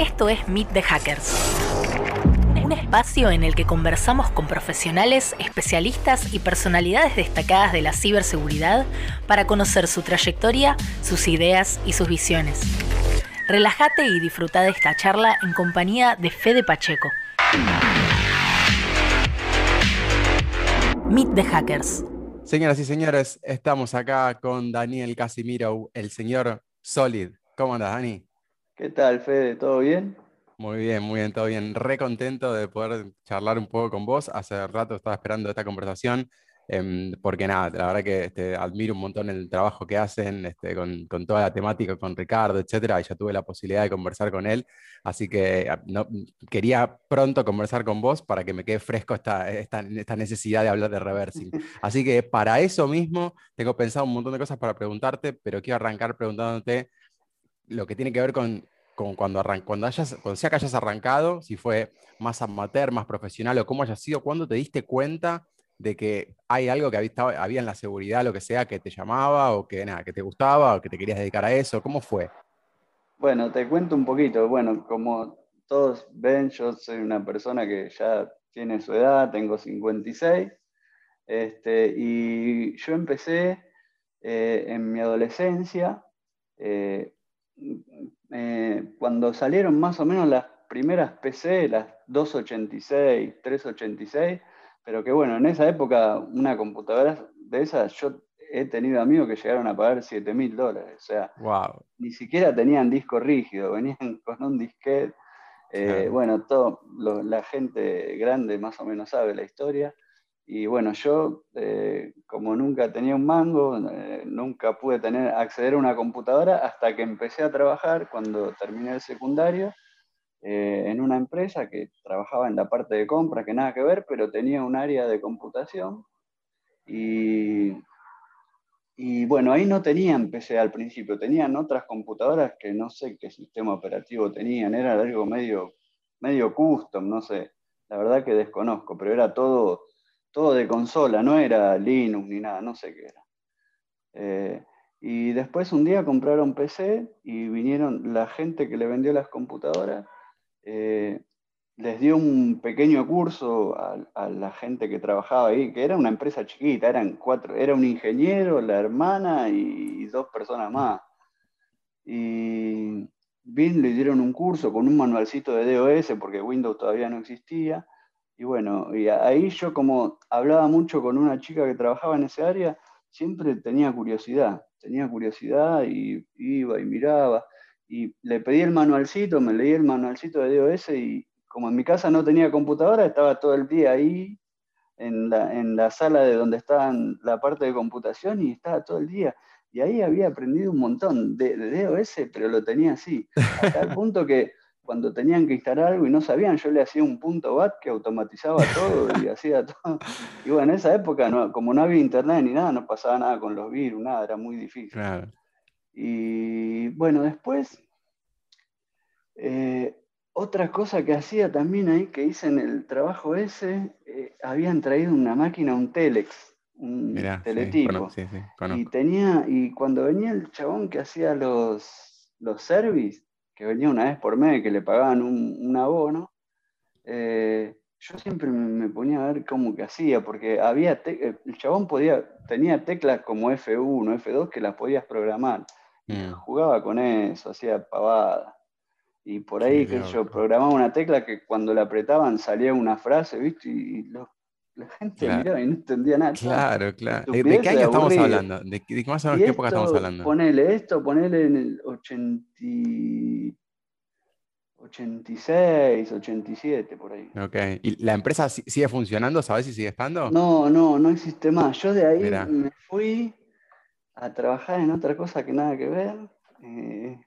Esto es Meet the Hackers. Un espacio en el que conversamos con profesionales, especialistas y personalidades destacadas de la ciberseguridad para conocer su trayectoria, sus ideas y sus visiones. Relájate y disfruta de esta charla en compañía de Fede Pacheco. Meet the Hackers. Señoras y señores, estamos acá con Daniel Casimiro, el señor Solid. ¿Cómo andas, Dani? ¿Qué tal, Fede? ¿Todo bien? Muy bien, muy bien, todo bien. Re contento de poder charlar un poco con vos. Hace rato estaba esperando esta conversación, em, porque nada, la verdad que este, admiro un montón el trabajo que hacen este, con, toda la temática, con Ricardo, etcétera, y ya tuve la posibilidad de conversar con él. Así que ah, no, quería pronto conversar con vos para que me quede fresco esta, esta, esta necesidad de hablar de reversing. Así que para eso mismo tengo pensado un montón de cosas para preguntarte, pero quiero arrancar preguntándote lo que tiene que ver con cuando, cuando, hayas, cuando sea que hayas arrancado, si fue más amateur, más profesional o cómo haya sido, cuando te diste cuenta de que hay algo que había, había en la seguridad, lo que sea, que te llamaba o que, nada, que te gustaba o que te querías dedicar a eso? ¿Cómo fue? Bueno, te cuento un poquito. Bueno, como todos ven, yo soy una persona que ya tiene su edad, tengo 56, este, y yo empecé eh, en mi adolescencia, eh, eh, cuando salieron más o menos las primeras PC, las 286, 386, pero que bueno, en esa época una computadora de esas, yo he tenido amigos que llegaron a pagar 7 mil dólares, o sea, ni siquiera tenían disco rígido, venían con un disquete. Eh, bueno, todo, la gente grande más o menos sabe la historia. Y bueno, yo eh, como nunca tenía un mango, eh, nunca pude tener, acceder a una computadora hasta que empecé a trabajar cuando terminé el secundario eh, en una empresa que trabajaba en la parte de compras, que nada que ver, pero tenía un área de computación. Y, y bueno, ahí no tenían PC al principio, tenían otras computadoras que no sé qué sistema operativo tenían, era algo medio, medio custom, no sé, la verdad que desconozco, pero era todo todo de consola, no era Linux ni nada, no sé qué era. Eh, y después un día compraron PC y vinieron la gente que le vendió las computadoras, eh, les dio un pequeño curso a, la gente que trabajaba ahí, que era una empresa chiquita, eran cuatro, era un ingeniero, la hermana y, dos personas más. Y bien le dieron un curso con un manualcito de DOS, porque Windows todavía no existía. Y bueno, y ahí yo como hablaba mucho con una chica que trabajaba en ese área, siempre tenía curiosidad, tenía curiosidad y iba y miraba. Y le pedí el manualcito, me leí el manualcito de DOS y como en mi casa no tenía computadora, estaba todo el día ahí en la, en la sala de donde estaban la parte de computación y estaba todo el día. Y ahí había aprendido un montón de, de DOS, pero lo tenía así, hasta el punto que cuando tenían que instalar algo y no sabían, yo le hacía un punto bat que automatizaba todo y hacía todo. Y bueno, en esa época, como no había internet ni nada, no pasaba nada con los virus, nada, era muy difícil. Y bueno, después, eh, otra cosa que hacía también ahí, que hice en el trabajo ese, eh, habían traído una máquina, un Telex, un teletipo. y tenía, y cuando venía el chabón que hacía los, los service, que venía una vez por mes, que le pagaban un, abono, eh, yo siempre me, ponía a ver cómo que hacía, porque había eh, el chabón podía, tenía teclas como F1, F2 que las podías programar. Mm. Jugaba con eso, hacía pavada. Y por ahí, que yo, programaba una tecla que cuando la apretaban salía una frase, ¿viste? Y, la gente miraba y no entendía nada. Claro, claro. ¿De, qué año estamos hablando? ¿De, qué, más o menos qué época estamos hablando? Ponele esto, ponele en el 80, 86, 87, por ahí. Ok. ¿Y la empresa sigue funcionando? ¿Sabes si sigue estando? No, no, no existe más. Yo de ahí me fui a trabajar en otra cosa que nada que ver. Eh,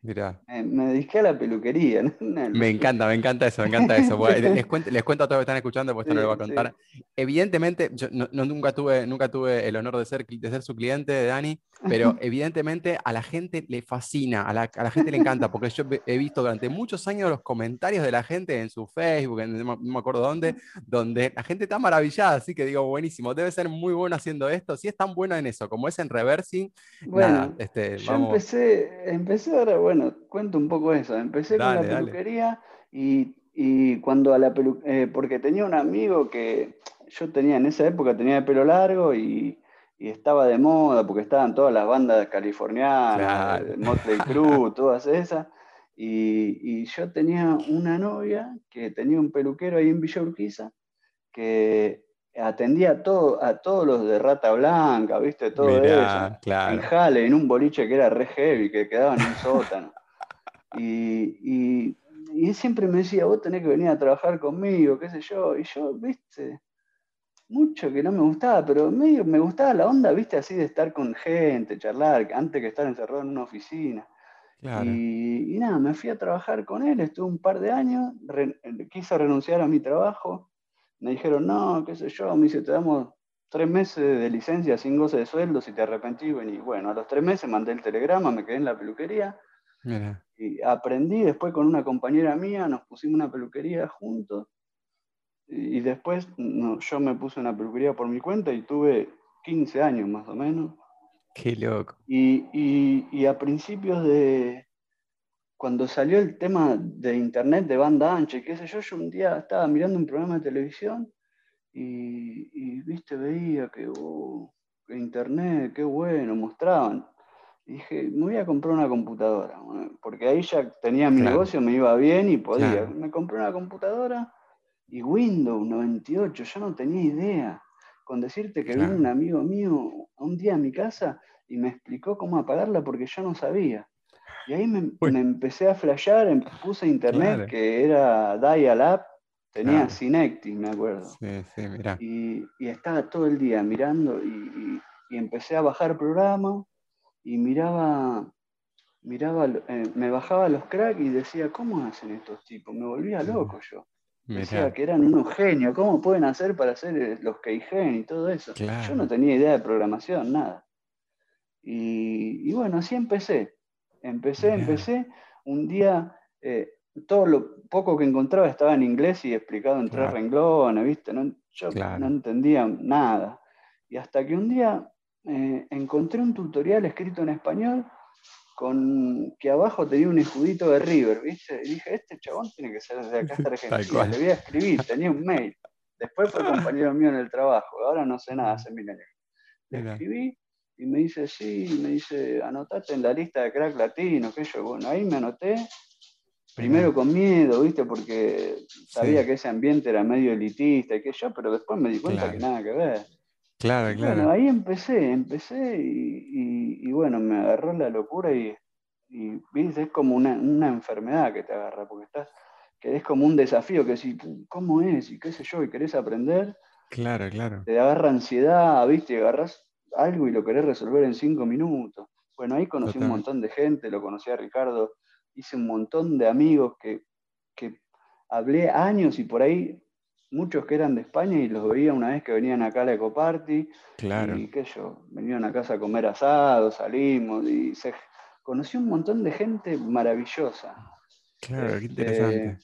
Me, dediqué a la peluquería. Me encanta, me encanta eso, me encanta eso. les, cuento, les, cuento, a todos que están escuchando, porque esto no lo voy a contar. Evidentemente, yo no, nunca, tuve, nunca tuve el honor de ser, de ser su cliente, Dani, pero evidentemente a la gente le fascina, a la, a la, gente le encanta, porque yo he visto durante muchos años los comentarios de la gente en su Facebook, no me acuerdo dónde, donde la gente está maravillada, así que digo, buenísimo, debe ser muy bueno haciendo esto. Si es tan bueno en eso como es en reversing, bueno, este, yo empecé empecé ahora, bueno, cuento un poco eso. Empecé con la peluquería y, cuando a la peluquería, eh, porque tenía un amigo que yo tenía en esa época, tenía el pelo largo y, estaba de moda porque estaban todas las bandas californianas, Motley Crue, todas esas. Y, yo tenía una novia que tenía un peluquero ahí en Villa Urquiza que atendía a, todo, a todos los de Rata Blanca, ¿viste? Todo eso. En Jale, en un boliche que era re heavy, que quedaba en un sótano. Y, y, él siempre me decía, vos tenés que venir a trabajar conmigo, qué sé yo. Y yo, ¿viste? Mucho que no me gustaba, pero medio me gustaba la onda, ¿viste? Así de estar con gente, charlar, antes que estar encerrado en una oficina. Y, nada, me fui a trabajar con él, estuve un par de años, quise renunciar a mi trabajo, me dijeron, no, qué sé yo, me dice, te damos tres meses de licencia sin goce de sueldo si te arrepentí. Y bueno, a los tres meses mandé el telegrama, me quedé en la peluquería. Y aprendí después con una compañera mía, nos pusimos una peluquería juntos. Y, después yo me puse una peluquería por mi cuenta y tuve 15 años más o menos. Qué loco. Y, a principios de, cuando salió el tema de internet de banda ancha, y qué sé yo, yo un día estaba mirando un programa de televisión y, viste, veía que uh, internet, qué bueno, mostraban. Y dije, me voy a comprar una computadora, porque ahí ya tenía mi negocio, me iba bien y podía. Me compré una computadora y Windows 98, yo no tenía idea con decirte que vino un amigo mío un día a mi casa y me explicó cómo apagarla porque yo no sabía. Y ahí me, empecé a flashear, em, puse internet que era Dial-Up, tenía Synectis, me acuerdo. Sí, sí, mira. Y, estaba todo el día mirando y, empecé a bajar programas y miraba, miraba eh, me bajaba los cracks y decía, ¿cómo hacen estos tipos? Me volvía loco yo. Decía que eran unos genios, ¿cómo pueden hacer para hacer eh, los Keigen y todo eso? Yo no tenía idea de programación, nada. Y, bueno, así empecé. Empecé, empecé. Un día, eh, todo lo poco que encontraba estaba en inglés y explicado en tres renglones, ¿viste? No, yo no entendía nada. Y hasta que un día eh, encontré un tutorial escrito en español con que abajo tenía un escudito de River, ¿viste? Y dije, este chabón tiene que ser de acá hasta Argentina. Le voy a escribir, tenía un mail. Después fue compañero mío en el trabajo, ahora no sé nada, hace mil años. Le escribí y me dice, sí, me dice, anotate en la lista de crack latino, que yo, bueno, ahí me anoté, primero con miedo, ¿viste? Porque sabía que ese ambiente era medio elitista y que yo, pero después me di cuenta que nada que ver. Claro, claro. Bueno, ahí empecé, empecé y, bueno, me agarró la locura y, y es como una, enfermedad que te agarra, porque estás, que es como un desafío, que si, ¿cómo es? Y qué sé yo, y querés aprender. Claro, claro. Te agarra ansiedad, ¿viste? Agarras algo y lo querés resolver en cinco minutos. Bueno, ahí conocí un montón de gente, lo conocí a Ricardo, hice un montón de amigos que, que hablé años y por ahí muchos que eran de España y los veía una vez que venían acá a la Ecoparty. Claro. Y qué yo, venían a casa a comer asado, salimos y se conocí un montón de gente maravillosa. Claro, qué este, interesante.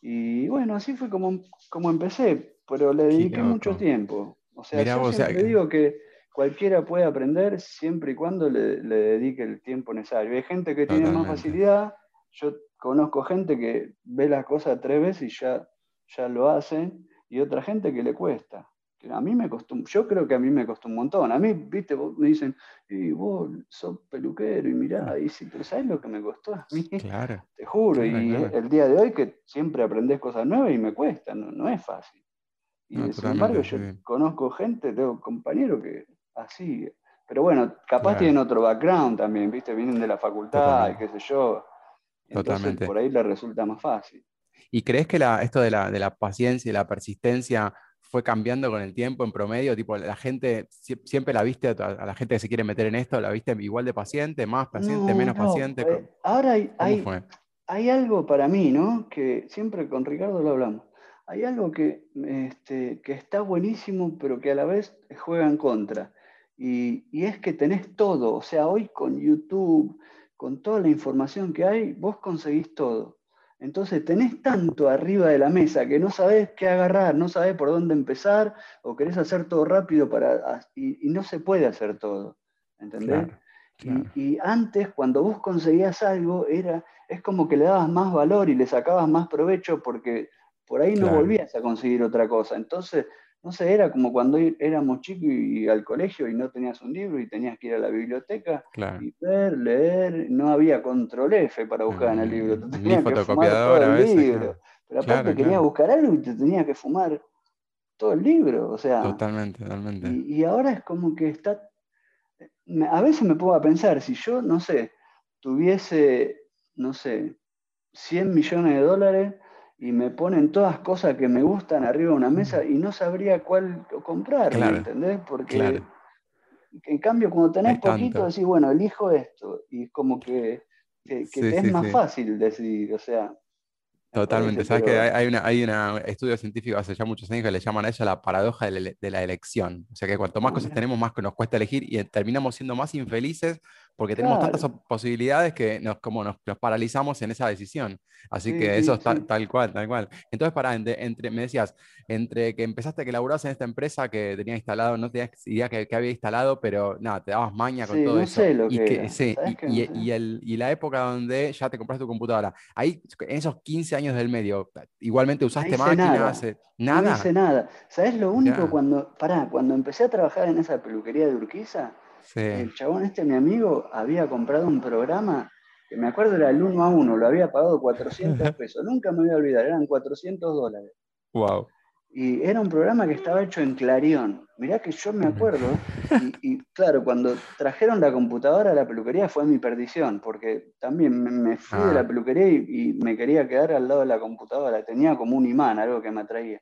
Y bueno, así fue como, como empecé, pero le dediqué mucho tiempo. O sea, yo siempre digo que cualquiera puede aprender siempre y cuando le, dedique el tiempo necesario. Hay gente que tiene más facilidad, yo conozco gente que ve las cosas tres veces y ya ya lo hacen, y otra gente que le cuesta. A mí me costó, yo creo que a mí me costó un montón. A mí, viste, me dicen, y vos sos peluquero y mirá, y sí, pero ¿sabes lo que me costó a mí? Claro. Te juro, y el día de hoy que siempre aprendes cosas nuevas y me cuesta, no, es fácil. Y sin embargo, yo conozco gente, tengo compañeros que así, pero bueno, capaz tienen otro background también, viste, vienen de la facultad y qué sé yo. Entonces Totalmente. por ahí les resulta más fácil. ¿Y crees que esto de la, paciencia y la persistencia fue cambiando con el tiempo en promedio? Tipo, la gente, siempre la viste, a la gente que se quiere meter en esto, la viste igual de paciente, más paciente, menos paciente. Eh, ahora hay, hay, algo para mí, ¿no? Que siempre con Ricardo lo hablamos. Hay algo que, este, que está buenísimo, pero que a la vez juega en contra. Y, y es que tenés todo. O sea, hoy con YouTube, con toda la información que hay, vos conseguís todo. Entonces tenés tanto arriba de la mesa que no sabés qué agarrar, no sabés por dónde empezar, o querés hacer todo rápido para, y, no se puede hacer todo. ¿Entendés? Y, antes, cuando vos conseguías algo, era, es como que le dabas más valor y le sacabas más provecho porque por ahí no volvías a conseguir otra cosa. Entonces, no sé, era como cuando éramos chicos y, al colegio y no tenías un libro y tenías que ir a la biblioteca y ver, leer, no había control F para buscar en el libro, te tenías que fumar todo el libro. Pero aparte querías buscar algo y te tenías que fumar todo el libro, o sea. Totalmente, totalmente. Y, ahora es como que está, a veces me pongo a pensar, si yo, no sé, tuviese, no sé, 100 millones de dólares y me ponen todas cosas que me gustan arriba de una mesa y no sabría cuál comprar, ¿me entendés? Porque en cambio cuando tenés poquito decís, bueno, elijo esto y es como que, que, es más fácil decidir, o sea... Totalmente, sabes que hay, una, hay un estudio científico hace ya muchos años que le llaman a eso la paradoja de la, elección. O sea que cuanto más cosas tenemos, más nos cuesta elegir y terminamos siendo más infelices porque tenemos tantas posibilidades que nos, como nos, paralizamos en esa decisión. Así que eso es tal, cual, tal cual. Entonces, para, entre, me decías, entre que empezaste que laburabas en esta empresa que tenía instalado, no tenías idea que, había instalado, pero nada, te dabas maña con todo eso. y, que, sí, y, el, y, la época donde ya te compraste tu computadora. Ahí, en esos 15 años del medio, igualmente usaste máquinas. Eh, nada. No hice nada. ¿Sabes lo único cuando, pará, cuando empecé a trabajar en esa peluquería de Urquiza? El chabón este, mi amigo, había comprado un programa que me acuerdo era el 1 a 1, lo había pagado 400 pesos. Nunca me voy a olvidar, eran 400 dólares. Wow. Y era un programa que estaba hecho en Clarion. Mirá que yo me acuerdo. Y, claro, cuando trajeron la computadora a la peluquería fue mi perdición, porque también me, fui de la ah. peluquería y, me quería quedar al lado de la computadora. Tenía como un imán, algo que me atraía.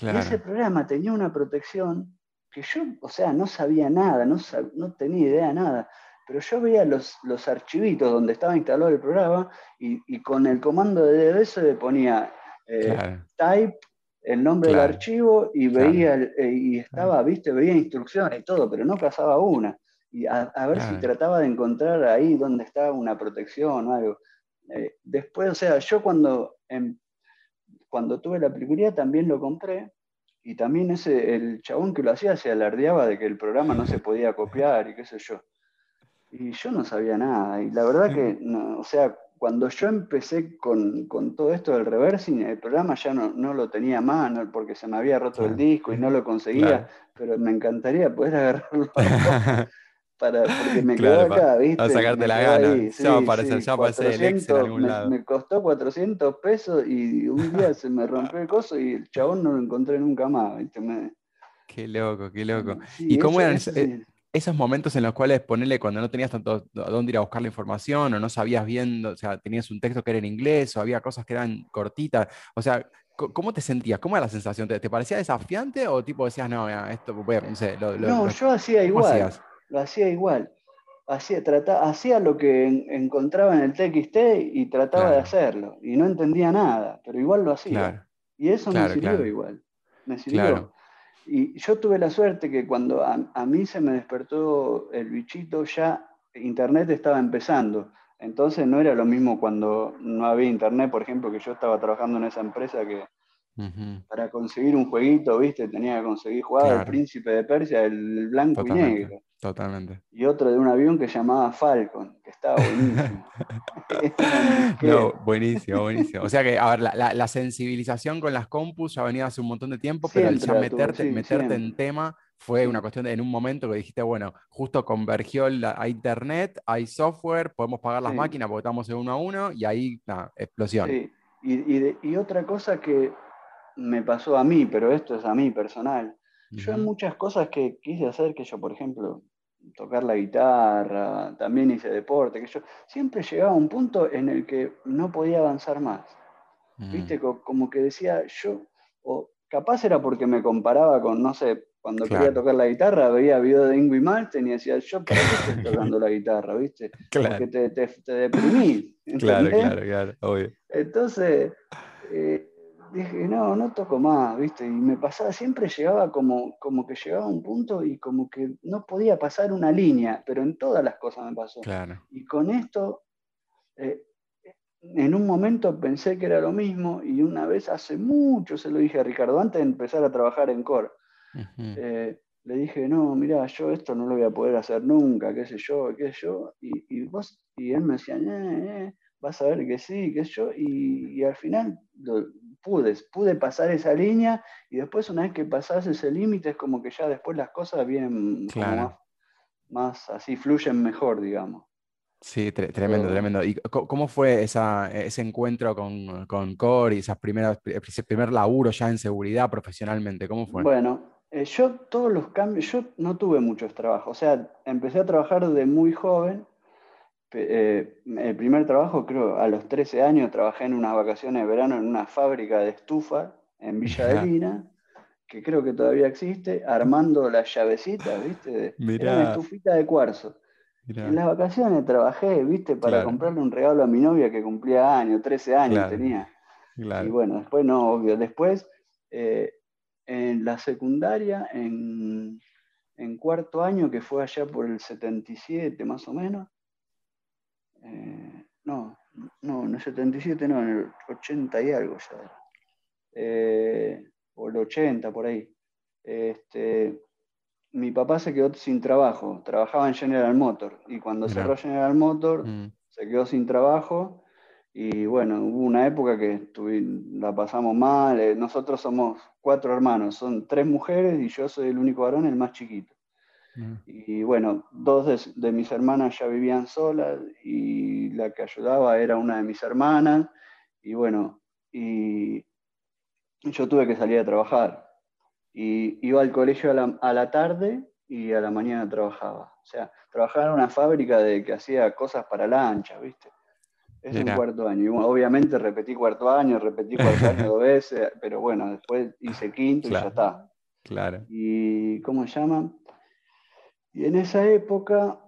Y ese programa tenía una protección que yo, o sea, no sabía nada, no, no tenía idea de nada, pero yo veía los, los archivitos donde estaba instalado el programa y, con el comando de DBS le ponía eh, type, el nombre del archivo y veía, eh, y estaba, viste, veía instrucciones y todo, pero no cazaba una. Y a, ver si trataba de encontrar ahí donde estaba una protección o algo. Eh, después, o sea, yo cuando, em, cuando tuve la peluquería también lo compré, y también ese, el chabón que lo hacía se alardeaba de que el programa no se podía copiar y qué sé yo. Y yo no sabía nada. Y la verdad que, o sea, cuando yo empecé con, todo esto del reversing, el programa ya no, no lo tenía más, porque se me había roto el disco y no lo conseguía, pero me encantaría poder agarrarlo. para, porque me quedó acá, ¿viste? A sacarte la gana. ya va a aparecer, ya el ex en algún me, lado. Me costó 400 pesos y un día se me rompió el coso y el chabón no lo encontré nunca más, ¿viste? Qué loco, qué loco. ¿Y cómo eran esos momentos en los cuales ponerle cuando no tenías tanto a dónde ir a buscar la información o no sabías bien, o sea, tenías un texto que era en inglés o había cosas que eran cortitas? O sea, ¿Cómo te sentías? ¿Cómo era la sensación? ¿Te, parecía desafiante o tipo decías, no, esto, no sé, No, yo hacía igual lo hacía igual. Hacía, hacía lo que encontraba en el TXT y trataba de hacerlo. Y no entendía nada, pero igual lo hacía. Y eso me sirvió igual. Me sirvió. Y yo tuve la suerte que cuando a, mí se me despertó el bichito, ya Internet estaba empezando. Entonces no era lo mismo cuando no había Internet, por ejemplo, que yo estaba trabajando en esa empresa que para conseguir un jueguito, viste, tenía que conseguir jugar al Príncipe de Persia, el blanco y negro. Totalmente. Y otro de un avión que llamaba Falcon, que estaba buenísimo. no, buenísimo, buenísimo. O sea que, a ver, la, sensibilización con las compus ya venía hace un montón de tiempo, pero el ya meterte, meterte en tema fue una cuestión de en un momento que dijiste, bueno, justo convergió a internet, hay software, podemos pagar las máquinas porque estamos en uno a uno, y ahí, nada, explosión. Sí. Y, y otra cosa que me pasó a mí, pero esto es a mí personal yo hay muchas cosas que quise hacer, que yo, por ejemplo, tocar la guitarra, también hice deporte, que yo siempre llegaba a un punto en el que no podía avanzar más. ¿Viste? Mm. Como que decía yo, o capaz era porque me comparaba con, no sé, cuando quería tocar la guitarra, veía videos de Ingui Malten y decía, yo, ¿para qué estoy tocando la guitarra? ¿Viste? Porque te, te, te deprimís. Claro, claro, claro, obvio. Entonces, dije, no, no toco más, ¿viste? Y me pasaba, siempre llegaba como, como que llegaba a un punto y como que no podía pasar una línea, pero en todas las cosas me pasó. Y con esto, eh, en un momento pensé que era lo mismo y una vez hace mucho se lo dije a Ricardo, antes de empezar a trabajar en Core. Eh, le dije, no, mira, yo esto no lo voy a poder hacer nunca, qué sé yo, qué sé yo. Y, vos, y él me decía, eh, eh, vas a ver que sí, qué sé yo. Y, al final pude, pude pasar esa línea y después una vez que pasás ese límite es como que ya después las cosas vienen más, así, fluyen mejor, digamos. Sí, tremendo, tremendo. ¿Y cómo fue esa, ese encuentro con, con Core y esas primeras, ese primer laburo ya en seguridad profesionalmente? ¿Cómo fue? Bueno, eh, yo todos los cambios, yo no tuve muchos trabajos, o sea, empecé a trabajar de muy joven. Eh, el primer trabajo, creo, a los 13 años, trabajé en unas vacaciones de verano en una fábrica de estufa en Villa de Lina, que creo que todavía existe, armando las llavecitas, ¿viste? Era una estufita de cuarzo. En las vacaciones trabajé, ¿viste? Para comprarle un regalo a mi novia que cumplía años, 13 años tenía. Y bueno, después no, obvio. Después eh, en la secundaria, en, cuarto año, que fue allá por el 77 más o menos. Eh, no, no, en el 77 no, en el 80 y algo ya. Eh, o el 80 por ahí. Este, mi papá se quedó sin trabajo, trabajaba en General Motor y cuando cerró General Motor mm. se quedó sin trabajo y bueno, hubo una época que la pasamos mal. Eh, nosotros somos cuatro hermanos, son tres mujeres y yo soy el único varón, el más chiquito. Mm. Y bueno, dos de, mis hermanas ya vivían solas y la que ayudaba era una de mis hermanas. Y bueno, y yo tuve que salir a trabajar. Y iba al colegio a la, a la tarde y a la mañana trabajaba. O sea, trabajaba en una fábrica de que hacía cosas para lanchas, ¿viste? Es un cuarto año. Y obviamente repetí cuarto año, repetí cuarto año dos veces, pero bueno, después hice quinto y ya está. Claro. Y ¿cómo se llama? Y en esa época,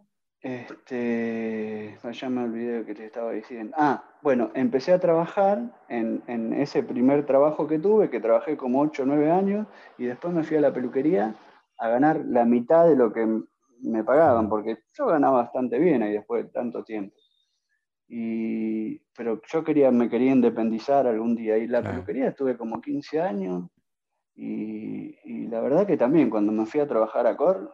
este, ya me olvidé que te estaba diciendo. Ah, bueno, empecé a trabajar en, en ese primer trabajo que tuve, que trabajé como 8 o 9 años, y después me fui a la peluquería a ganar la mitad de lo que me pagaban, porque yo ganaba bastante bien ahí después de tanto tiempo. Y, pero yo quería, me quería independizar algún día. Y la peluquería estuve como 15 años. Y, la verdad que también cuando me fui a trabajar a Cor,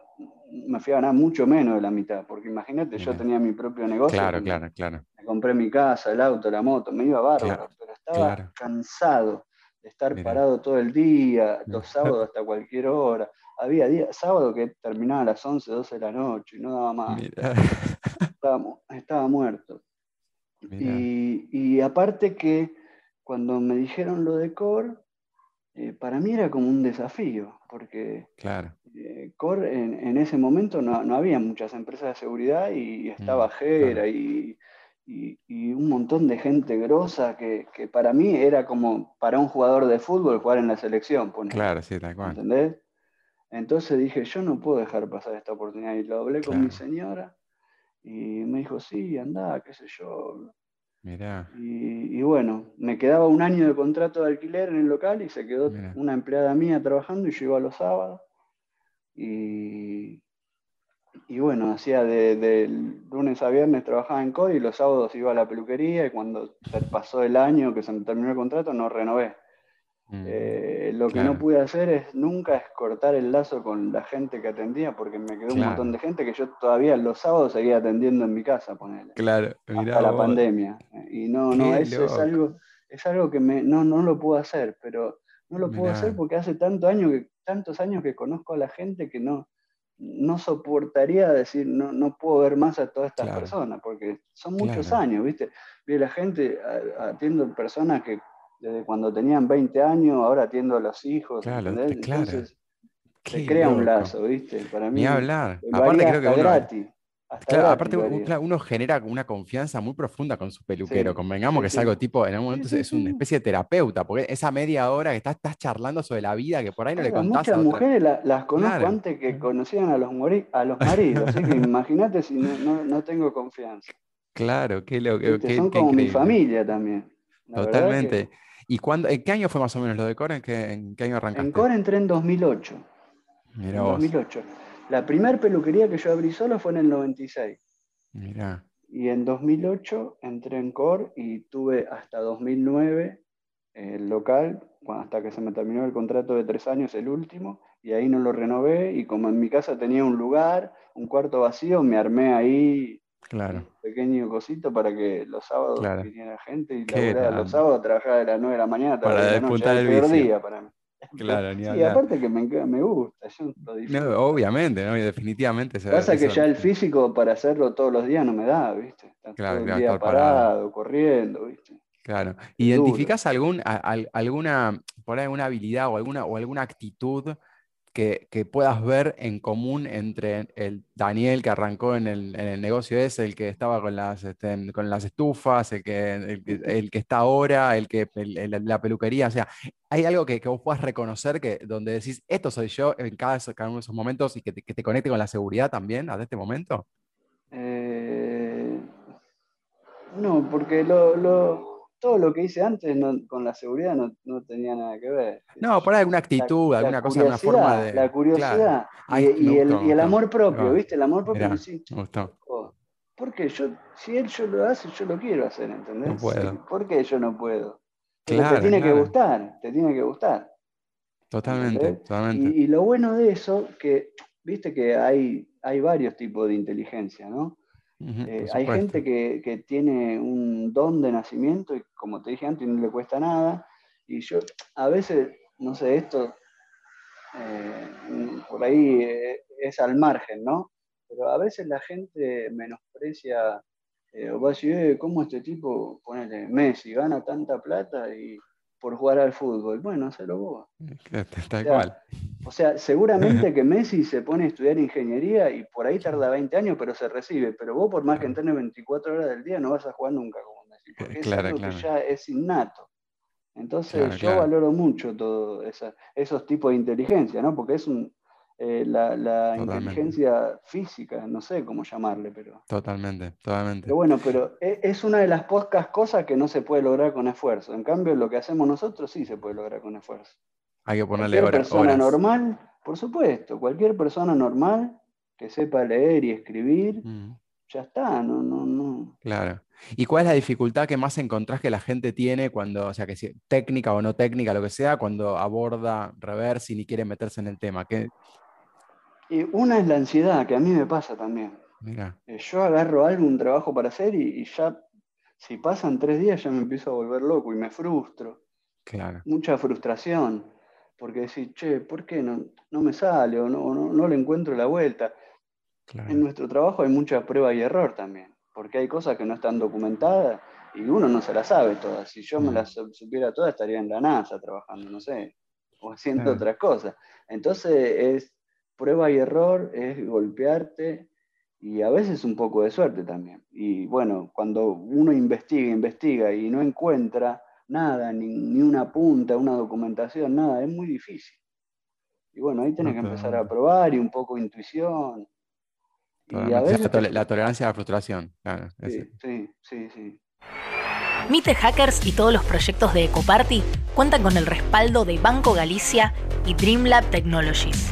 me fui a ganar mucho menos de la mitad. Porque imagínate, yo tenía mi propio negocio. Claro, claro, claro. Me compré mi casa, el auto, la moto, me iba bárbaro. pero estaba cansado de estar parado todo el día, los sábados hasta cualquier hora. Había días, sábado que terminaba a las 11, 12 de la noche y no daba más. Estaba, estaba muerto. Y, aparte que cuando me dijeron lo de Core, eh, para mí era como un desafío, porque claro. Eh, Core en, ese momento no, había muchas empresas de seguridad y estaba mm, y, un montón de gente grosa que, para mí era como para un jugador de fútbol jugar en la selección. Claro, sí, tal cual. ¿Entendés? Entonces dije, yo no puedo dejar pasar esta oportunidad. Y lo hablé con mi señora y me dijo, sí, anda, qué sé yo. Mirá. Y, bueno, me quedaba un año de contrato de alquiler en el local y se quedó una empleada mía trabajando y yo iba los sábados. Y, y bueno, hacía de, lunes a viernes trabajaba en CODI y los sábados iba a la peluquería y cuando pasó el año que se me terminó el contrato no renové. Mm, eh, lo que no pude hacer es nunca es cortar el lazo con la gente que atendía, porque me quedó un montón de gente que yo todavía los sábados seguía atendiendo en mi casa, ponerle. Claro, hasta la pandemia. Y no, no, eso es algo, es algo que me, no, no lo puedo hacer, pero no lo puedo hacer porque hace tanto año que, tantos años que conozco a la gente que no, no soportaría decir, no, no puedo ver más a todas estas personas, porque son muchos años, ¿viste? Vi la gente, atiendo personas que desde cuando tenían 20 años, ahora atiendo a los hijos. Claro, Entonces, se crea un lazo, ¿viste? Para mí. Ni hablar. Aparte, creo que uno, gratis. Claro, aparte uno, genera una confianza muy profunda con su peluquero. Convengamos que es algo tipo, en algún momento es una especie de terapeuta, porque esa media hora que estás, estás charlando sobre la vida que por ahí no le contás. Muchas mujeres las conozco antes que conocían a los, a los maridos, así que imagínate si no, no, tengo confianza. Claro, qué lo que. Son como mi familia también. Totalmente. ¿Y cuándo, en qué año fue más o menos lo de Core? ¿En qué, en qué año arrancaste? En Core entré en 2008. Mira en 2008. La primera peluquería que yo abrí solo fue en el 96. Mira. Y en 2008 entré en Core y tuve hasta 2009 el local hasta que se me terminó el contrato de tres años, el último, y ahí no lo renové, y como en mi casa tenía un lugar, un cuarto vacío, me armé ahí claro. un pequeño cosito para que los sábados Claro. viniera gente, y grande. los sábados trabajaba de las 9 de la mañana hasta Para las 10 de la noche, despuntar el vicio. día para mí. Claro, ni Sí, hablar. aparte que me, me gusta, yo. No, obviamente, ¿no? Y definitivamente. se- Pasa que ya el físico para hacerlo todos los días no me da, ¿viste? Estar Claro, todo el día parado. parado, corriendo, ¿viste? Claro. ¿Identificás algún, a- alguna, por ahí alguna habilidad o alguna, o alguna actitud que, puedas ver en común entre el Daniel que arrancó en el, negocio ese, el que estaba con las, este, con las estufas, el que, el, que- está ahora, el que la peluquería? O sea, ¿hay algo que, que vos puedas reconocer que, donde decís, esto soy yo en cada, cada uno de esos momentos y que te, que te conecte con la seguridad también hasta este momento? Eh, no, porque lo, lo- todo lo que hice antes no- con la seguridad no, no tenía nada que ver. No, por alguna actitud, La- alguna la cosa, alguna forma de... La curiosidad Claro. y, Ay, y me el, gustó, y el amor propio, ¿viste? El amor propio. mirá. sí, Me gustó. oh, porque yo, si él yo lo hace, yo lo quiero hacer, ¿entendés? No puedo. Sí, ¿Por qué yo no puedo? Pero Claro, te tiene claro. que gustar, te tiene que gustar. Totalmente, ¿entendés? totalmente. Y, y lo bueno de eso, que viste que hay, hay varios tipos de inteligencia, ¿no? Eh, hay gente que, que tiene un don de nacimiento y como te dije antes, no le cuesta nada. Y yo a veces, no sé, esto eh, por ahí eh, es al margen, ¿no? Pero a veces la gente menosprecia, o va a decir, "Eh, ¿cómo este tipo, ponele, Messi, gana tanta plata y por jugar al fútbol? Bueno, hacelo vos. Sea, cual. O sea, seguramente que Messi se pone a estudiar ingeniería y por ahí tarda 20 años, pero se recibe. Pero vos, por más que entrenes 24 horas del día, no vas a jugar nunca como Messi, porque es claro, algo claro. que ya es innato. Entonces, Claro, yo valoro mucho todo esa- esos tipos de inteligencia, ¿no? Porque es un, eh, la, inteligencia física, no sé cómo llamarle, pero, Totalmente, totalmente. pero bueno, pero e- es una de las pocas cosas que no se puede lograr con esfuerzo. En cambio, lo que hacemos nosotros sí se puede lograr con esfuerzo. Hay que ponerle Cualquier horas. persona horas. normal, por supuesto, cualquier persona normal que sepa leer y escribir, Mm, ya está, no, no, no. Claro. ¿Y cuál es la dificultad que más encontrás que la gente tiene cuando, o sea, que si, técnica o no técnica, lo que sea, cuando aborda reversing y quiere meterse en el tema? ¿Qué? Y una es la ansiedad, que a mí me pasa también. Mira, Eh, Yo agarro algo, un trabajo para hacer y, y ya, si pasan tres días, ya me empiezo a volver loco y me frustro. claro. Mucha frustración, porque decís, che, ¿por qué no, no me sale o no, no, no le encuentro la vuelta? claro. En nuestro trabajo hay mucha prueba y error también, porque hay cosas que no están documentadas y uno no se las sabe todas. Si yo me las supiera todas, estaría en la NASA trabajando, no sé, o haciendo Claro. otras cosas. Entonces es prueba y error, es golpearte y a veces un poco de suerte también. Y bueno, cuando uno investiga, investiga y no encuentra nada, ni, ni una punta, una documentación, nada, es muy difícil. Y bueno, ahí tenés que empezar a probar y un poco intuición. Y a veces la, tolerancia a la frustración. Claro, Sí, sí, sí, sí. Mite Hackers y todos los proyectos de Ecoparty cuentan con el respaldo de Banco Galicia y Dreamlab Technologies.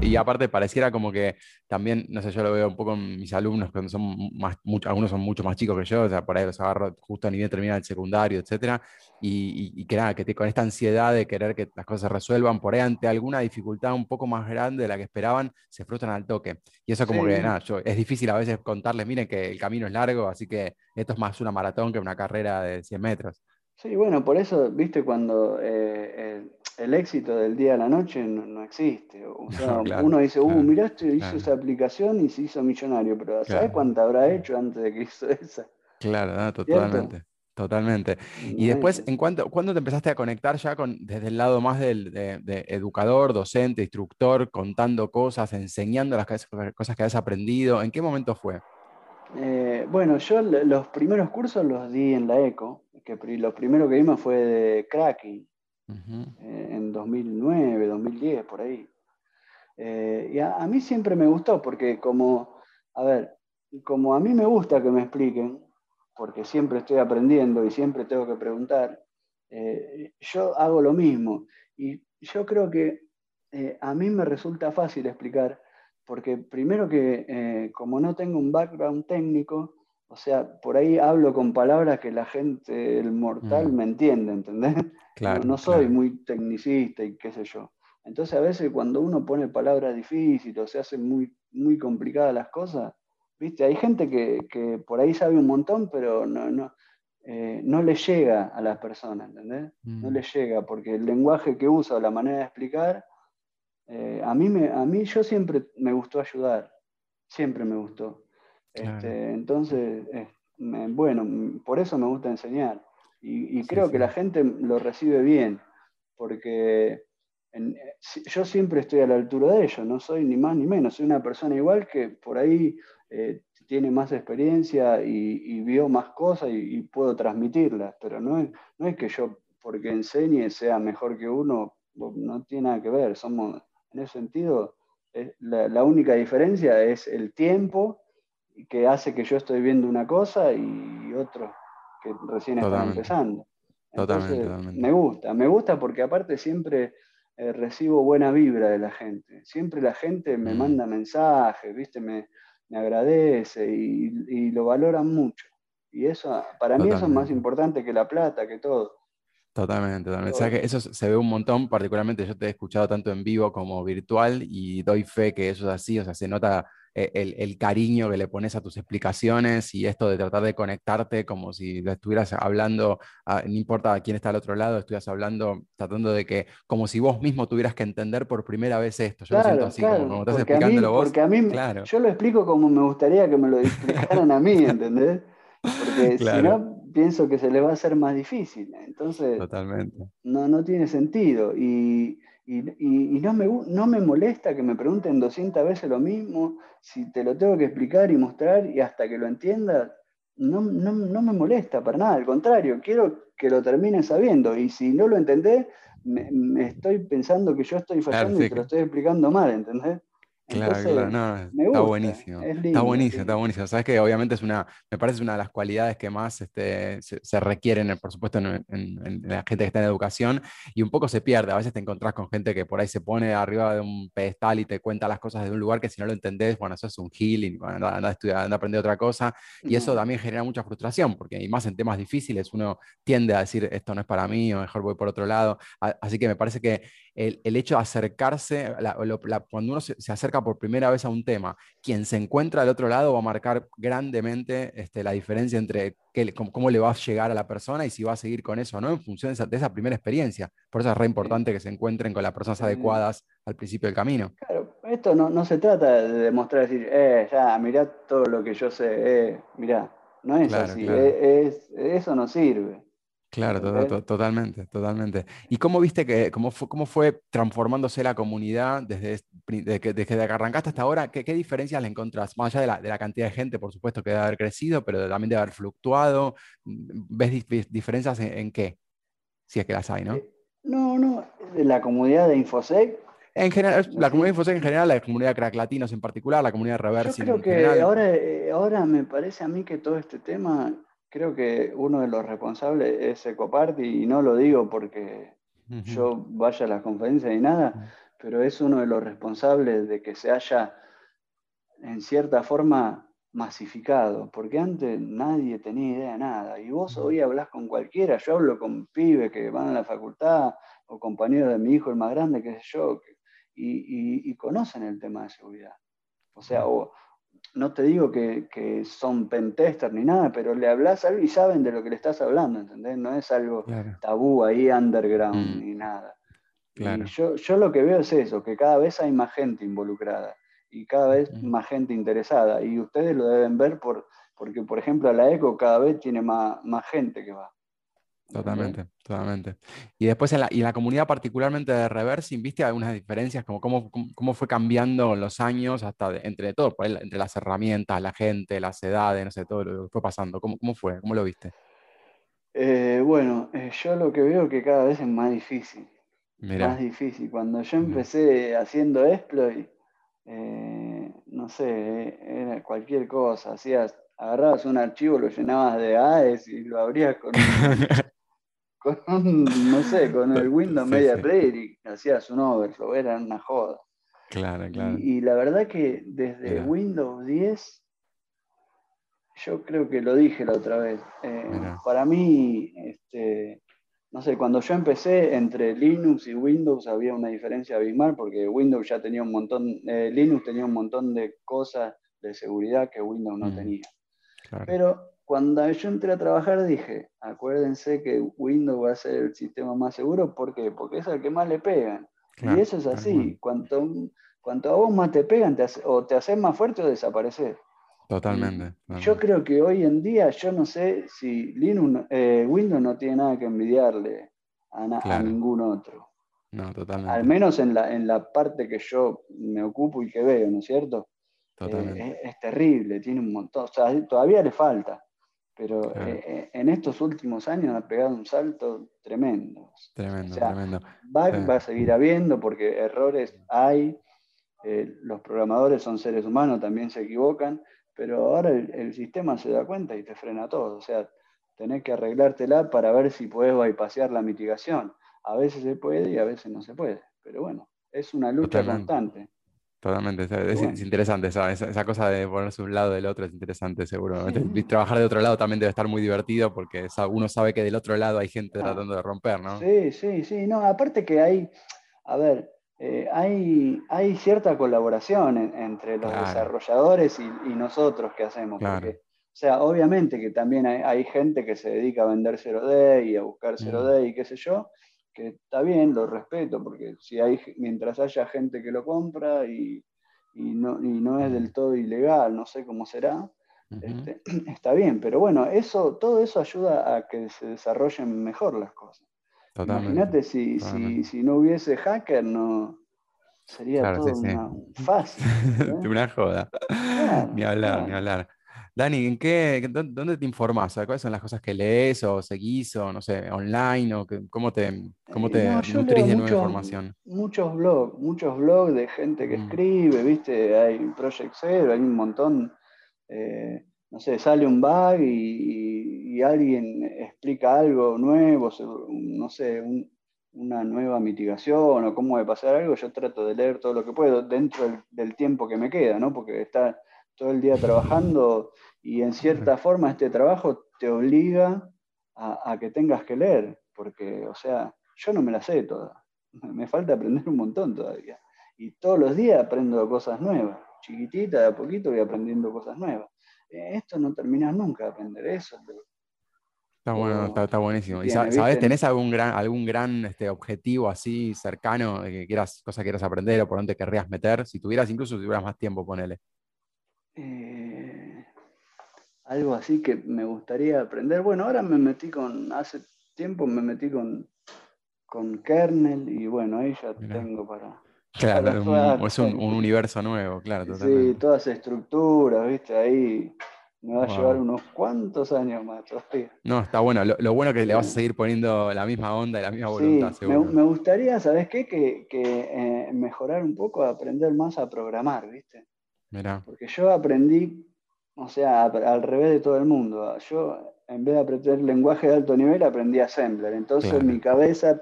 Y aparte pareciera como que también, no sé, yo lo veo un poco en mis alumnos, cuando son más, mucho- algunos son mucho más chicos que yo, o sea, por ahí los agarro justo ni bien terminan el secundario, etcétera, y, y- y que nada, que te- con esta ansiedad de querer que las cosas se resuelvan, por ahí ante alguna dificultad un poco más grande de la que esperaban, se frustran al toque. Y eso como Sí. que, nada, yo, es difícil a veces contarles, miren que el camino es largo, así que esto es más una maratón que una carrera de 100 metros. Sí, bueno, por eso, viste, cuando eh, el, el éxito del día a la noche no, no existe. O sea, No, claro, uno dice, uh, claro, mirá, este hizo claro. esa aplicación y se hizo millonario, pero ¿sabes cuánta habrá hecho antes de que hizo esa? Claro, no, totalmente. Totalmente. Y después, ¿en cuánto, ¿cuándo te empezaste a conectar ya con, desde el lado más del, de, de educador, docente, instructor, contando cosas, enseñando las cosas que has aprendido? ¿En qué momento fue? Eh, bueno, yo los primeros cursos los di en la ECO, que lo primero que vimos fue de cracking, Ujú, eh, en 2009, 2010, por ahí. Eh, y a, mí siempre me gustó, porque como, a ver, como a mí me gusta que me expliquen, porque siempre estoy aprendiendo y siempre tengo que preguntar, eh, yo hago lo mismo. Y yo creo que a mí me resulta fácil explicar, porque primero que como no tengo un background técnico, o sea, por ahí hablo con palabras que la gente, el mortal, mm. me entiende, ¿entendés? Claro, no, soy muy tecnicista y qué sé yo. Entonces a veces cuando uno pone palabras difíciles o se hacen muy, muy complicadas las cosas, ¿viste? Hay gente que, por ahí sabe un montón, pero no, no, eh, no le llega a las personas, ¿entendés? No mm. le llega, porque el lenguaje que usa o la manera de explicar, eh, a, mí me, a mí yo siempre me gustó ayudar, siempre me gustó. Este, entonces, bueno, por eso me gusta enseñar. Y, creo que la gente lo recibe bien, porque yo siempre estoy a la altura de ellos, no soy ni más ni menos, soy una persona igual que por ahí eh, tiene más experiencia y, vio más cosas y, puedo transmitirlas, pero no es, no es que yo porque enseñe sea mejor que uno, no tiene nada que ver, somos, en ese sentido, la, la única diferencia es el tiempo que hace que yo estoy viendo una cosa y otros que recién están empezando. totalmente, Me gusta, me gusta porque aparte siempre eh, recibo buena vibra de la gente. Siempre la gente me mm. manda mensajes, ¿viste? Me, agradece y, lo valoran mucho. Y eso, para mí eso es más importante que la plata, que todo. Totalmente, totalmente. O sea que eso se ve un montón, particularmente yo te he escuchado tanto en vivo como virtual y doy fe que eso es así, o sea, se nota eh, el, cariño que le pones a tus explicaciones y esto de tratar de conectarte como si estuvieras hablando, no importa quién está al otro lado, estuvieras hablando, tratando de que, como si vos mismo tuvieras que entender por primera vez esto. Yo lo siento así, como, estás explicándolo vos. Porque a mí, claro. yo lo explico como me gustaría que me lo explicaran a mí, ¿entendés? Porque si no, pienso que se le va a hacer más difícil. Entonces, Totalmente. No, no tiene sentido. Y, y, no, me, no me molesta que me pregunten 200 veces lo mismo, si te lo tengo que explicar y mostrar y hasta que lo entiendas, no, no, me molesta para nada, al contrario, quiero que lo termines sabiendo y si no lo entendés, me, estoy pensando que yo estoy fallando y te lo estoy explicando mal, ¿entendés? Claro, claro, no, está buenísimo. está buenísimo, está buenísimo. Sabes que obviamente es una, me parece una de las cualidades que más este, se, requieren, por supuesto, en, la gente que está en educación y un poco se pierde. A veces te encontrás con gente que por ahí se pone arriba de un pedestal y te cuenta las cosas de un lugar que si no lo entendés, bueno, eso es un healing, bueno, anda, a estudiar, anda a aprender otra cosa. Y eso también genera mucha frustración, porque y más en temas difíciles uno tiende a decir, esto no es para mí, o mejor voy por otro lado. Así que me parece que el, hecho de acercarse, cuando uno se, acerca por primera vez a un tema, quien se encuentra al otro lado va a marcar grandemente este, la diferencia entre cómo, le va a llegar a la persona y si va a seguir con eso o no en función de esa, primera experiencia. Por eso es re importante que se encuentren con las personas adecuadas al principio del camino. Claro, esto no, se trata de demostrar, decir, eh, ya, mirá todo lo que yo sé, eh, mirá. No es así, es, eso no sirve. Claro, totalmente, totalmente. ¿Y cómo viste que, cómo fue, cómo fue transformándose la comunidad desde, que, desde que arrancaste hasta ahora? ¿Qué, qué diferencias le encontrás? Más allá de la, de la, cantidad de gente, por supuesto, que debe haber crecido, pero también debe haber fluctuado. ¿Ves diferencias en, qué? Si es que las hay, ¿no? Eh, no, no, la comunidad de Infosec. En general, la comunidad de Infosec en general, la comunidad de Crack Latinos en particular, la comunidad de Reverse. Yo creo que ahora, eh, ahora me parece a mí que todo este tema creo que uno de los responsables es Ecoparty, y no lo digo porque yo vaya a las conferencias ni nada, pero es uno de los responsables de que se haya, en cierta forma, masificado, porque antes nadie tenía idea de nada, y vos hoy hablas con cualquiera, yo hablo con pibes que van a la facultad, o compañeros de mi hijo el más grande, que es yo, y, y, conocen el tema de seguridad. O sea, o, no te digo que, son pentesters ni nada, pero le hablas algo y saben de lo que le estás hablando, ¿entendés? No es algo tabú ahí, underground, mm. ni nada. yo, yo lo que veo es eso, que cada vez hay más gente involucrada y cada vez más gente interesada. Y ustedes lo deben ver por, porque, por ejemplo, a la ECO cada vez tiene más, más gente que va. Totalmente, totalmente. Y después en la, y la comunidad particularmente de Reversing, ¿viste algunas diferencias? Como cómo, cómo fue cambiando los años hasta entre todo, entre las herramientas, la gente, las edades, no sé, todo lo que fue pasando. ¿Cómo, cómo fue? ¿Cómo lo viste? Eh, bueno, eh, yo lo que veo que cada vez es más difícil. Más difícil. Cuando yo empecé haciendo exploit, eh, no sé, era cualquier cosa. Hacías, agarrabas un archivo, lo llenabas de AES y lo abrías con con no sé, con el Windows Media Player y hacías un overflow, era una joda. Claro, claro. Y, la verdad que desde Windows 10 yo creo que lo dije la otra vez. Eh, para mí, este, no sé, cuando yo empecé entre Linux y Windows había una diferencia abismal porque Windows ya tenía un montón, eh, Linux tenía un montón de cosas de seguridad que Windows no mm, tenía. Pero cuando yo entré a trabajar dije, acuérdense que Windows va a ser el sistema más seguro, ¿por qué? Porque es el que más le pegan. y eso es así, cuanto, cuanto a vos más te pegan, o te haces más fuerte o desapareces. Totalmente, Yo creo que hoy en día, yo no sé si Linux, eh, Windows no tiene nada que envidiarle a, ningún otro. No, totalmente. Al menos en la, en la parte que yo me ocupo y que veo, ¿no es cierto? Totalmente. Eh, es, terrible, tiene un montón, o sea, todavía le falta, pero eh, en estos últimos años ha pegado un salto tremendo. Tremendo, tremendo. Va, va a seguir habiendo porque errores hay, los programadores son seres humanos, también se equivocan, pero ahora el, sistema se da cuenta y te frena todo. O sea, tenés que arreglártela para ver si puedes bypasear la mitigación. A veces se puede y a veces no se puede. Pero bueno, es una lucha constante. Totalmente, es, interesante esa, esa, cosa de ponerse un lado del otro, es interesante seguro. Trabajar de otro lado también debe estar muy divertido porque uno sabe que del otro lado hay gente tratando de romper, ¿no? Sí, sí, sí, no, aparte que hay, a ver, eh, hay, hay, cierta colaboración entre los desarrolladores y, nosotros que hacemos. Porque, o sea, obviamente que también hay, gente que se dedica a vender 0D y a buscar 0D mm. y qué sé yo, que está bien, lo respeto, porque si hay, mientras haya gente que lo compra y, no, no, es del todo ilegal, no sé cómo será, este, está bien, pero bueno, eso, todo eso ayuda a que se desarrollen mejor las cosas. Imagínate si, si, no hubiese hacker, no sería todo una, fácil. una joda. ni hablar, ni hablar. Dani, ¿en qué, ¿dónde te informas? ¿Cuáles son las cosas que lees o seguís o no sé, online o cómo te, cómo te nutrís de nueva información? Muchos blogs, muchos blogs de gente que mm. escribe, ¿viste? Hay Project Zero, hay un montón. Eh, no sé, sale un bug y, alguien explica algo nuevo, no sé, una nueva mitigación o cómo de pasar algo, yo trato de leer todo lo que puedo dentro del, tiempo que me queda, ¿no? Porque está todo el día trabajando y en cierta forma este trabajo te obliga a, que tengas que leer, porque, o sea, yo no me la sé toda, me falta aprender un montón todavía. Y todos los días aprendo cosas nuevas, chiquitita, de a poquito voy aprendiendo cosas nuevas. Eh, esto no terminas nunca de aprender eso. Está bueno, está, buenísimo. ¿Y sabes, tenés algún gran, algún gran este, objetivo así cercano de que quieras, cosa que quieras aprender o por dónde querrías meter? Si tuvieras, incluso si tuvieras más tiempo, ponele. Eh, algo así que me gustaría aprender. Bueno, ahora me metí con, hace tiempo me metí con, con kernel y bueno, ahí ya tengo para, Claro, es un, universo nuevo, claro. Sí, todas estructuras, viste, ahí me va a llevar unos cuantos años más todavía. No, está bueno. Lo, bueno es que le vas a seguir poniendo la misma onda y la misma voluntad, sí, Me, gustaría, ¿sabes qué? Que, eh, mejorar un poco, aprender más a programar, ¿viste? Mirá. Porque yo aprendí, o sea, al revés de todo el mundo. Yo, en vez de aprender lenguaje de alto nivel, aprendí Assembler. Entonces mi cabeza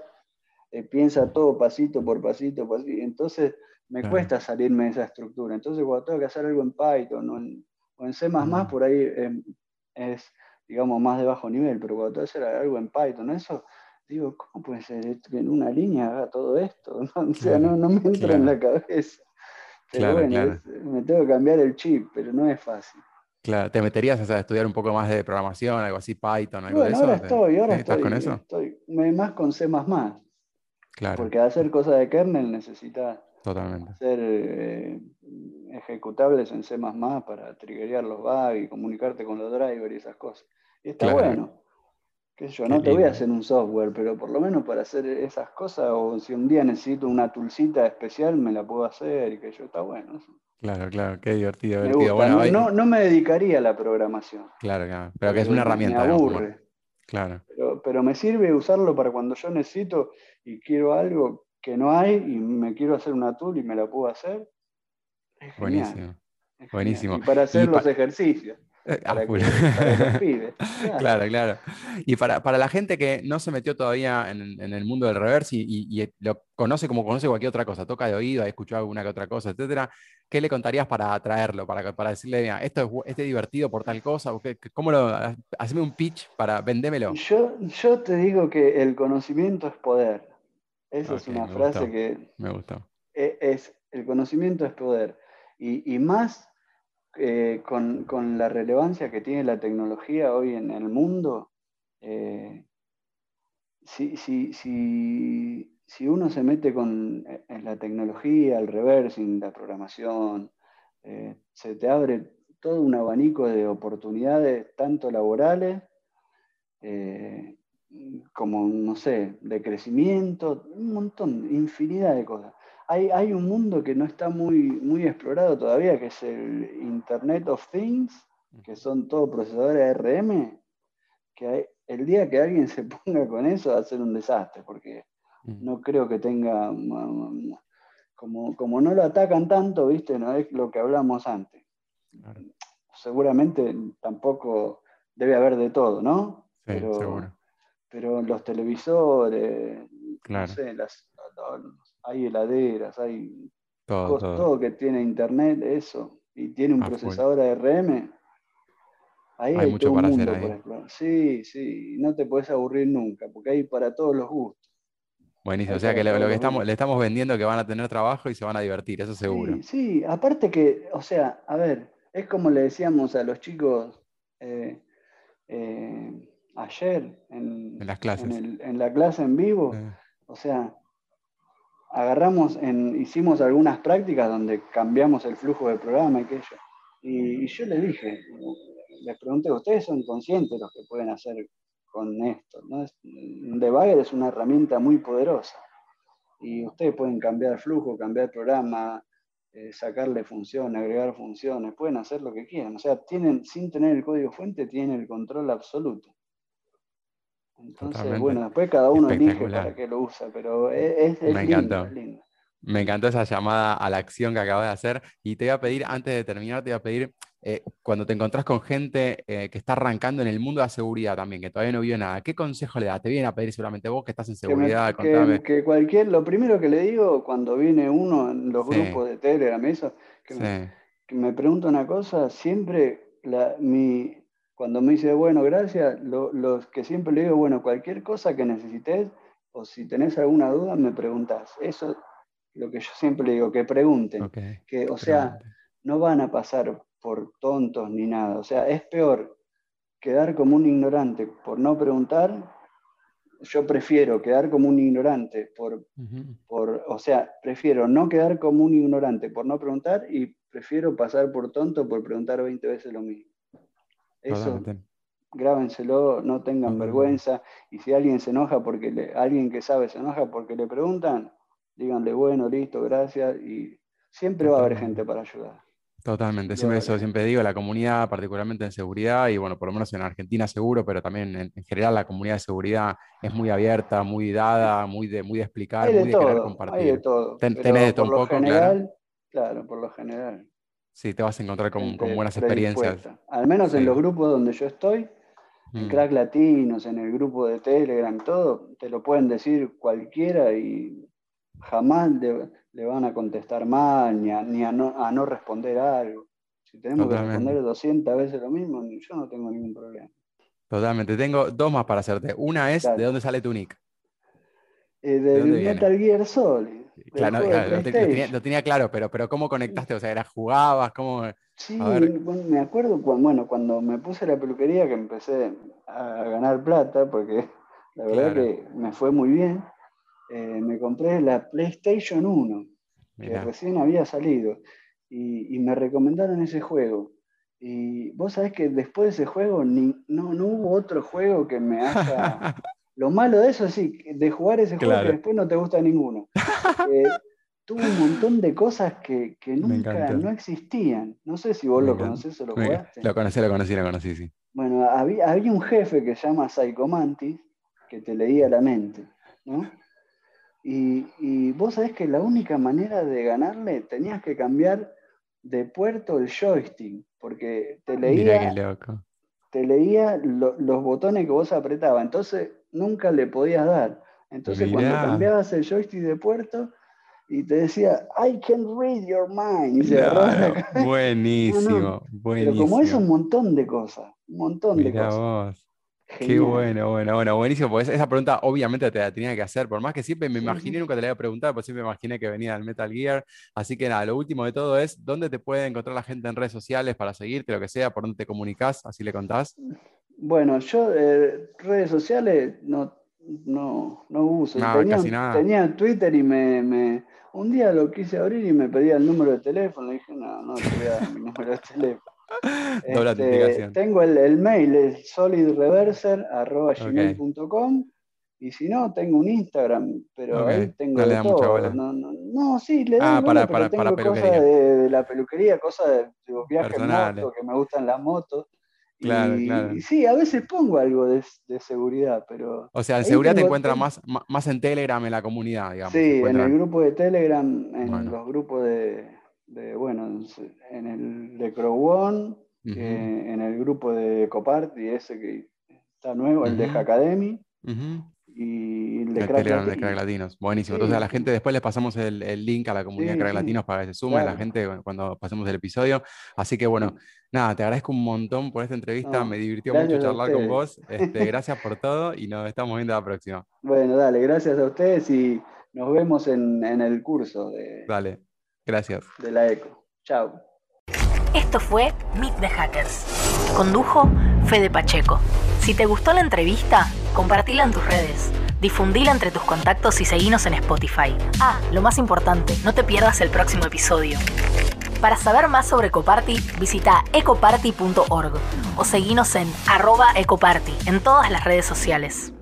eh, piensa todo pasito por pasito, pasito. Entonces me cuesta salirme de esa estructura. Entonces cuando tengo que hacer algo en Python o en, C++, mm. por ahí em, es, digamos, más de bajo nivel, pero cuando tengo que hacer algo en Python, eso, digo, ¿cómo puede ser que en una línea haga todo esto? o sea, no, me entra en la cabeza. Bueno, me tengo que cambiar el chip, pero no es fácil. Claro, ¿te meterías a estudiar un poco más de programación, algo así, Python, algo de eso? Ahora estoy, ahora ¿Estás con eso? Estoy más con C++. Porque hacer cosas de kernel necesita hacer eh, ejecutables en C para triggerear los bugs y comunicarte con los drivers y esas cosas. Y está bueno. Qué yo, no te voy a hacer un software, pero por lo menos para hacer esas cosas, o si un día necesito una toolcita especial, me la puedo hacer y que yo, está bueno. Claro, claro, qué divertido. no, no, me dedicaría a la programación. Claro, claro. Pero que es una herramienta. Me aburre. Claro. Pero, me sirve usarlo para cuando yo necesito y quiero algo que no hay y me quiero hacer una tool y me la puedo hacer. Buenísimo. Buenísimo. Y para hacer los ejercicios. Eh, para, claro. claro, Y para, la gente que no se metió todavía en, el mundo del reverse y, lo conoce como conoce cualquier otra cosa, toca de oído, ha escuchado alguna que otra cosa, etcétera, ¿qué le contarías para atraerlo? Para, para decirle, mira, esto es, este divertido por tal cosa. ¿Cómo lo, hazme un pitch para vendémelo? Yo, yo te digo que el conocimiento es poder. Esa es una frase que... Me gustó. E, es, el conocimiento es poder. Y, más eh, con, la relevancia que tiene la tecnología hoy en el mundo, eh, si, uno se mete con, en la tecnología, el reversing, la programación, eh, se te abre todo un abanico de oportunidades, tanto laborales como, no sé, de crecimiento, un montón, infinidad de cosas hay, un mundo que no está muy, muy explorado todavía, que es el Internet of Things, que son todos procesadores ARM, que el día que alguien se ponga con eso va a ser un desastre, porque no creo que tenga, como, como no lo atacan tanto, ¿viste? No es lo que hablamos antes. Seguramente tampoco debe haber de todo, ¿no? pero, pero los televisores, no sé, las, hay heladeras, hay todo, que tiene internet, eso, y tiene un procesador ARM. Ahí hay, mucho para hacer ahí. Sí, sí, no te puedes aburrir nunca, porque hay para todos los gustos. Buenísimo, o sea que lo, que estamos, le estamos vendiendo que van a tener trabajo y se van a divertir, eso seguro. Sí, aparte que, o sea, a ver, es como le decíamos a los chicos eh, eh, ayer en, las clases. En, la clase en vivo, o sea, agarramos, en, hicimos algunas prácticas donde cambiamos el flujo del programa y aquello. Y, y yo les dije, les pregunté, ¿ustedes son conscientes de lo que pueden hacer con esto? ¿no? Debugger es una herramienta muy poderosa y ustedes pueden cambiar flujo, cambiar programa, eh, sacarle funciones, agregar funciones, pueden hacer lo que quieran. O sea, tienen, sin tener el código fuente, tienen el control absoluto. Entonces, bueno, después cada uno elige para qué lo usa, pero es, es, Me encantó. Me encantó esa llamada a la acción que acabas de hacer. Y te voy a pedir, antes de terminar, te voy a pedir, eh, cuando te encontrás con gente eh, que está arrancando en el mundo de la seguridad también, que todavía no vio nada, ¿qué consejo le das? Te vienen a pedir seguramente vos que estás en seguridad. Que, que, cualquier, lo primero que le digo cuando viene uno en los grupos de Telegram, eso, que, me, que me pregunta una cosa, siempre la, mi, cuando me dice, bueno, gracias, los que siempre le digo, bueno, cualquier cosa que necesites o si tenés alguna duda, me preguntas. Eso es lo que yo siempre le digo, que pregunten. que, o sea, no van a pasar por tontos ni nada. O sea, es peor quedar como un ignorante por no preguntar. Yo prefiero quedar como un ignorante por, por, o sea, prefiero no quedar como un ignorante por no preguntar y prefiero pasar por tonto por preguntar 20 veces lo mismo. Eso, grábenselo, no tengan vergüenza. Y si alguien se enoja porque le, alguien que sabe se enoja porque le preguntan, díganle, bueno, listo, gracias. Y siempre va a haber gente para ayudar. Totalmente, siempre eso, siempre digo, la comunidad, particularmente en seguridad, y bueno, por lo menos en Argentina seguro, pero también en, general la comunidad de seguridad es muy abierta, muy dada, muy de, muy de explicar, muy de, querer compartir. Hay de todo. tenés de todo un poco, claro. Claro, por lo general. Sí, te vas a encontrar con, buenas experiencias. Al menos en los grupos donde yo estoy, en mm. Crack Latinos, en el grupo de Telegram, todo, te lo pueden decir cualquiera y jamás le, van a contestar mal ni, a, no, responder algo. Si tenemos que responder 200 veces lo mismo, yo no tengo ningún problema. Totalmente. Tengo dos más para hacerte. Una es, ¿de dónde sale tu nick? Eh, del Metal Gear Solid. Claro, lo, tenía, claro, pero, pero ¿cómo conectaste? O sea, ¿era jugabas? ¿Cómo? Sí, me acuerdo cuando, bueno, cuando me puse la peluquería que empecé a ganar plata, porque la verdad que me fue muy bien, eh, me compré la PlayStation 1, que recién había salido, y, me recomendaron ese juego. Y vos sabés que después de ese juego no, no hubo otro juego que me haya Lo malo de eso sí, de jugar ese juego que después no te gusta ninguno. Eh, tuvo un montón de cosas que, nunca no existían. No sé si vos lo conocés o lo jugaste. Lo conocí, lo conocí, lo conocí, sí. Bueno, había, un jefe que se llama Psychomantis que te leía la mente, ¿no? Y, vos sabés que la única manera de ganarle tenías que cambiar de puerto el joystick, porque te leía, Te leía los botones que vos apretabas. Entonces, nunca le podías dar. Entonces, cuando cambiabas el joystick de puerto, y te decía, I can read your mind. buenísimo, buenísimo. Pero como es un montón de cosas, un montón de cosas. Qué bueno, bueno, bueno, buenísimo. Pues esa pregunta obviamente te la tenía que hacer, por más que siempre me imaginé, nunca te la había preguntado, pero siempre me imaginé que venía del Metal Gear. Así que nada, lo último de todo es, ¿dónde te puede encontrar la gente en redes sociales para seguirte, lo que sea, por dónde te comunicas? Así le contás. Bueno, yo eh, redes sociales no, no, no uso. tenía, casi nada. tenía Twitter y me, Un día lo quise abrir y me pedía el número de teléfono. Le dije, no, no te voy a dar mi número de teléfono. Este, tengo el, el, mail, es solidreverser.com y si no, tengo un Instagram, pero ahí tengo no de todo. No, no, no, sí, le doy ah, para, para, tengo cosas de, la peluquería, cosas de, de viajes que me gustan las motos. Claro, y, claro. sí, a veces pongo algo de, de seguridad, pero... O sea, en seguridad te encuentras más, más en Telegram, en la comunidad, digamos. Sí, en el grupo de Telegram, en los grupos de, de, bueno, en el de Crowon, en el grupo de y ese que está nuevo, el de Academy, y el de el Crack, de Crack Latinos. Buenísimo. Entonces a la gente después les pasamos el, el link a la comunidad de Crack Latinos para que se sume a la gente cuando pasemos el episodio. Así que bueno, nada, te agradezco un montón por esta entrevista. Me divirtió mucho charlar con vos. Este, gracias por todo y nos estamos viendo la próxima. Bueno, dale, gracias a ustedes y nos vemos en, en el curso de... Dale. Gracias. De la ECO. Chao. Esto fue Meet the Hackers. Condujo Fede Pacheco. Si te gustó la entrevista, compartila en tus redes. Difundila entre tus contactos y seguinos en Spotify. Ah, lo más importante, no te pierdas el próximo episodio. Para saber más sobre Ecoparty, visita ecoparty.org o seguinos en arroba ecoparty en todas las redes sociales.